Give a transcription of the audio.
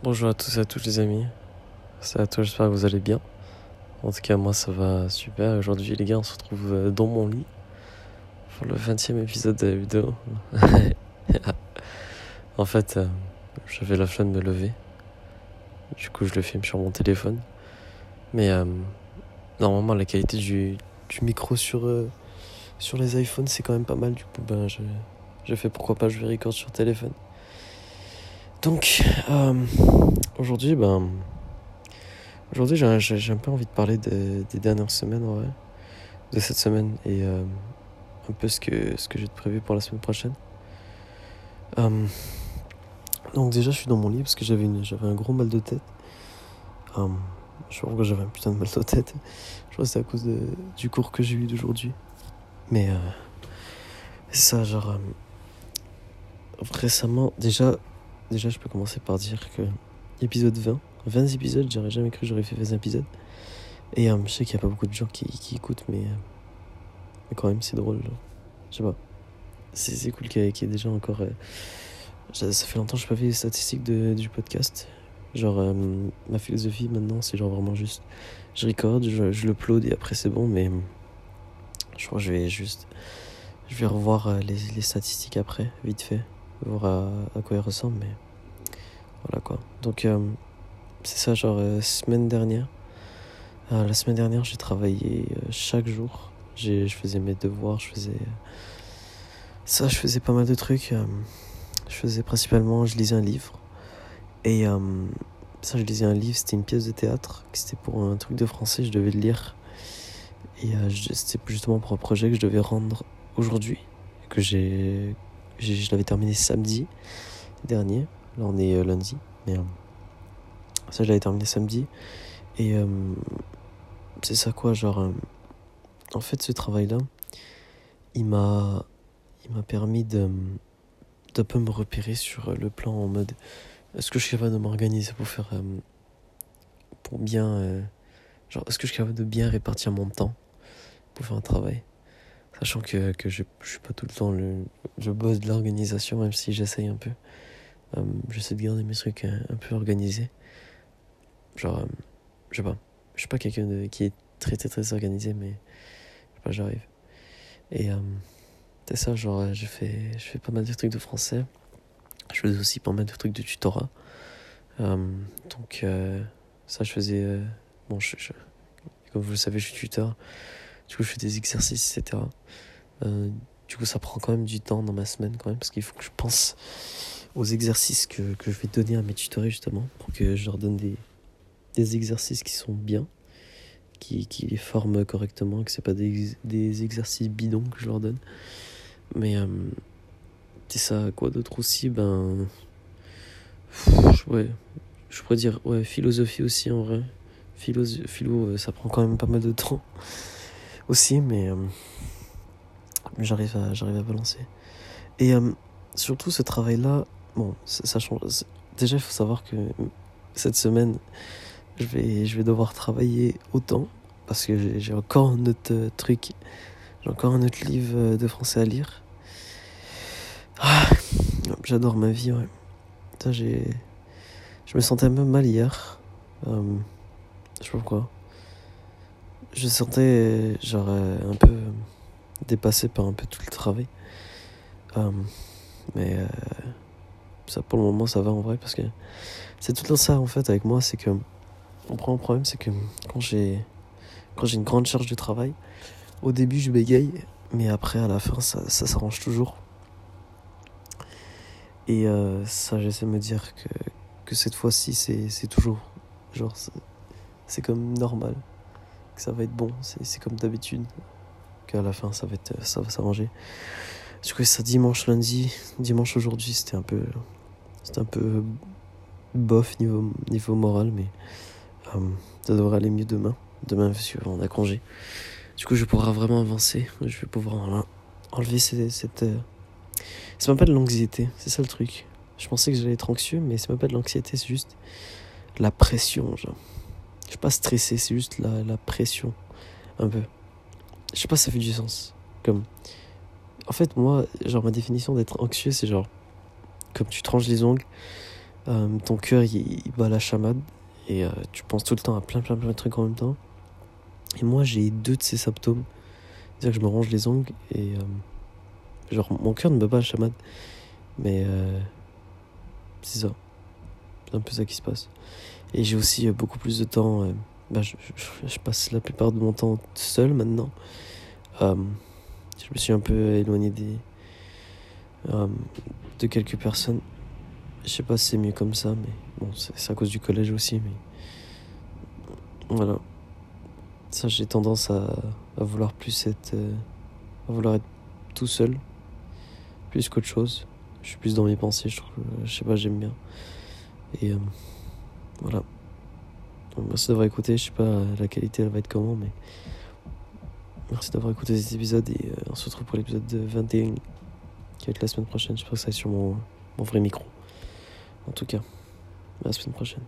Bonjour à tous et à toutes les amis. C'est à toi, j'espère que vous allez bien. En tout cas, moi ça va super. Aujourd'hui, les gars, on se retrouve euh, dans mon lit pour le 20 e épisode de la vidéo. en fait, euh, j'avais la flemme de me lever. Du coup, je le filme sur mon téléphone. Mais euh, normalement, la qualité du, du micro sur, sur les iPhones, c'est quand même pas mal. Du coup, ben, je, je fais pourquoi pas, je vais record sur téléphone. Donc, euh, aujourd'hui, ben, aujourd'hui, j'ai, j'ai- un peu envie de parler de- des dernières semaines, en vrai, de cette semaine et euh, un peu ce que, ce que j'ai de prévu pour la semaine prochaine. Euh, donc, déjà, je suis dans mon lit parce que j'avais, une, j'avais un gros mal de tête. Je sais pas pourquoi j'avais un putain de mal de tête. Je crois que c'est à cause de, du cours que j'ai eu d'aujourd'hui. Mais, c'est ça, genre, récemment, déjà, Déjà, je peux commencer par dire que épisode 20, 20 épisodes, j'aurais jamais cru que j'aurais fait 20 épisodes. Et euh, je sais qu'il n'y a pas beaucoup de gens qui, qui écoutent, mais, euh, mais quand même, c'est drôle. genre. Je sais pas. C'est c'est cool qu'il y, ait- qu'il des gens encore. euh, ça fait longtemps que je n'ai pas fait les statistiques de, du podcast. Genre, ma philosophie maintenant, c'est genre vraiment juste. Je record, je, je l'upload et après c'est bon, mais je crois que je vais juste. Je vais revoir les, les statistiques après, vite fait voir à, quoi il ressemble, mais voilà quoi. Donc, euh, c'est ça, genre, euh, semaine dernière. euh, la semaine dernière, j'ai travaillé euh, chaque jour. Je faisais mes devoirs, je faisais. euh, ça, je faisais pas mal de trucs. je faisais principalement, je lisais un livre. Et ça, je lisais un livre, c'était une pièce de théâtre. C'était pour un truc de français, je devais le lire. Et c'était justement pour un projet que je devais rendre aujourd'hui. Que j'ai je l'avais terminé samedi dernier. Là, on est euh, lundi. Mais euh, ça, je l'avais terminé samedi. Et euh, c'est ça quoi, genre. en fait, ce travail-là, il m'a il m'a permis de d'un peu me repérer sur le plan en mode est-ce que je suis capable de m'organiser pour faire pour bien genre est-ce que je suis capable de bien répartir mon temps pour faire un travail? Sachant que, que je, je suis pas tout le temps le je bosse de l'organisation même si j'essaye un peu. Euh, j'essaie de garder mes trucs un, un peu organisés. Genre euh, je sais pas. Je suis pas quelqu'un de qui est très très très organisé mais je sais pas j'arrive. Et euh, c'est ça genre euh, je fais je fais pas mal de trucs de français. Je faisais aussi pas mal de trucs de tutorat. Euh, donc euh, ça je faisais euh, bon je- comme vous le savez je suis tuteur du coup je fais des exercices etc Euh, du coup ça prend quand même du temps dans ma semaine quand même parce qu'il faut que je pense aux exercices que, que je vais donner à mes tutorés justement pour que je leur donne des, des exercices qui sont bien qui, qui les forment correctement que c'est pas des, des exercices bidons que je leur donne. Mais euh, c'est ça quoi d'autre aussi ben ouais je pourrais dire ouais philosophie aussi en vrai. Philo, philo euh, ça prend quand même pas mal de temps aussi mais euh, j'arrive à j'arrive à balancer. Et euh, surtout ce travail là bon ça, change déjà il faut savoir que cette semaine je vais je vais devoir travailler autant parce que j'ai encore un autre euh, truc j'ai encore un autre livre euh, de français à lire. Ah, j'adore ma vie ouais. J'ai je me sentais peu mal hier. Euh, je sais pas pourquoi je sentais genre euh, un peu dépassé par un peu tout le travail. Euh, mais euh, ça pour le moment ça va en vrai parce que c'est tout ça en fait avec moi c'est que mon premier problème c'est que quand j'ai quand j'ai une grande charge de travail au début je bégaye mais après à la fin ça, ça s'arrange toujours. Et ça j'essaie de me dire que, que cette fois-ci c'est toujours genre c'est comme normal que ça va être bon. C'est comme d'habitude. Qu'à la fin ça va être ça va s'arranger. Du coup ça dimanche lundi dimanche aujourd'hui c'était un peu c'était un peu bof niveau niveau moral mais euh, ça devrait aller mieux demain. Demain parce qu'on a congé. Du coup je pourrai vraiment avancer. Je vais pouvoir en- enlever ces- cette euh, c'est même pas de l'anxiété c'est ça le truc. Je pensais que j'allais être anxieux mais c'est même pas de l'anxiété c'est juste la pression genre je suis pas stressé c'est juste la, la pression un peu je sais pas si ça fait du sens comme en fait moi genre ma définition d'être anxieux c'est genre comme tu tranches les ongles Euh, ton cœur, il, il, bat la chamade. Et euh, tu penses tout le temps à plein, plein, plein de trucs en même temps. Et moi, j'ai deux de ces symptômes. C'est-à-dire que je me range les ongles et. Euh, genre, mon cœur ne bat pas la chamade. Mais. c'est ça. C'est un peu ça qui se passe. Et j'ai aussi beaucoup plus de temps. Bah, je, passe la plupart de mon temps seul maintenant. je me suis un peu éloigné des euh, de quelques personnes. Je sais pas si c'est mieux comme ça, mais bon, c'est à cause du collège aussi, mais voilà. Ça, j'ai tendance à, à, vouloir plus être, euh, à vouloir être tout seul, plus qu'autre chose. Je suis plus dans mes pensées, je trouve, je sais pas, j'aime bien. Et euh, voilà. Merci d'avoir écouté. Je sais pas la qualité, elle va être comment, mais merci d'avoir écouté cet épisode et on se retrouve pour l'épisode 21 qui va être la semaine prochaine. J'espère que ça va sur mon, mon vrai micro. En tout cas, à la semaine prochaine.